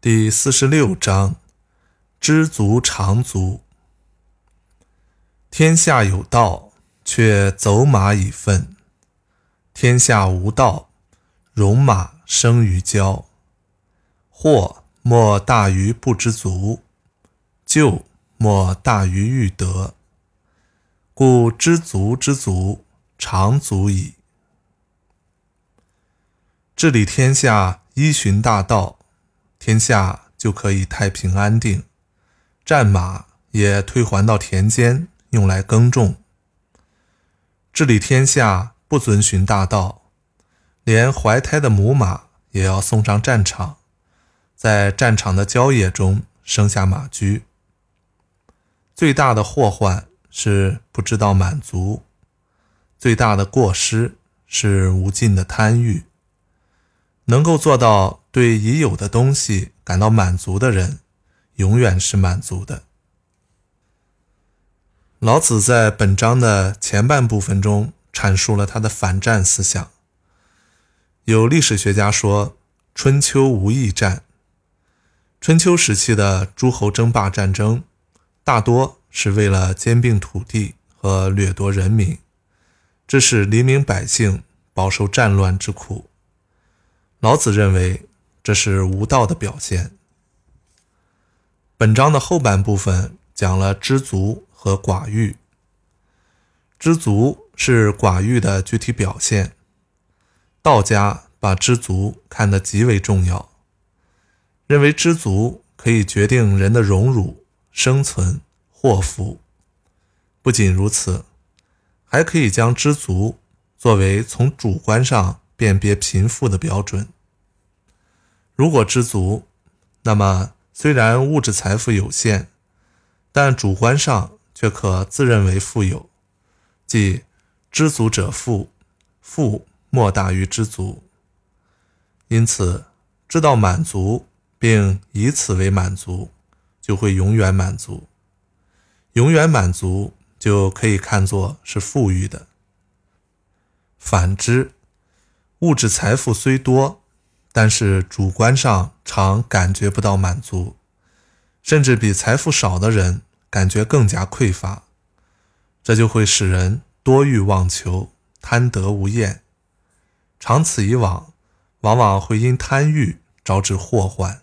第四十六章：知足常足。天下有道，却走马以粪；天下无道，戎马生于郊。祸莫大于不知足，救莫大于欲得。故知足之足。常足矣。治理天下，依循大道。天下就可以太平安定，战马也退还到田间，用来耕种。治理天下不遵循大道，连怀胎的母马也要送上战场，在战场的郊野中生下马驹。最大的祸患是不知道满足，最大的过失是无尽的贪欲。能够做到对已有的东西感到满足的人，永远是满足的。老子在本章的前半部分中阐述了他的反战思想。有历史学家说，春秋无义战。春秋时期的诸侯争霸战争，大多是为了兼并土地和掠夺人民，这使黎民百姓饱受战乱之苦。老子认为这是无道的表现。本章的后半部分讲了知足和寡欲。知足是寡欲的具体表现。道家把知足看得极为重要，认为知足可以决定人的荣辱、生存、祸福。不仅如此，还可以将知足作为从主观上。辨别贫富的标准。如果知足，那么虽然物质财富有限，但主观上却可自认为富有，即知足者富，富莫大于知足。因此，知道满足并以此为满足，就会永远满足。永远满足就可以看作是富裕的。反之。物质财富虽多，但是主观上常感觉不到满足，甚至比财富少的人感觉更加匮乏，这就会使人多欲妄求，贪得无厌。长此以往，往往会因贪欲招致祸患。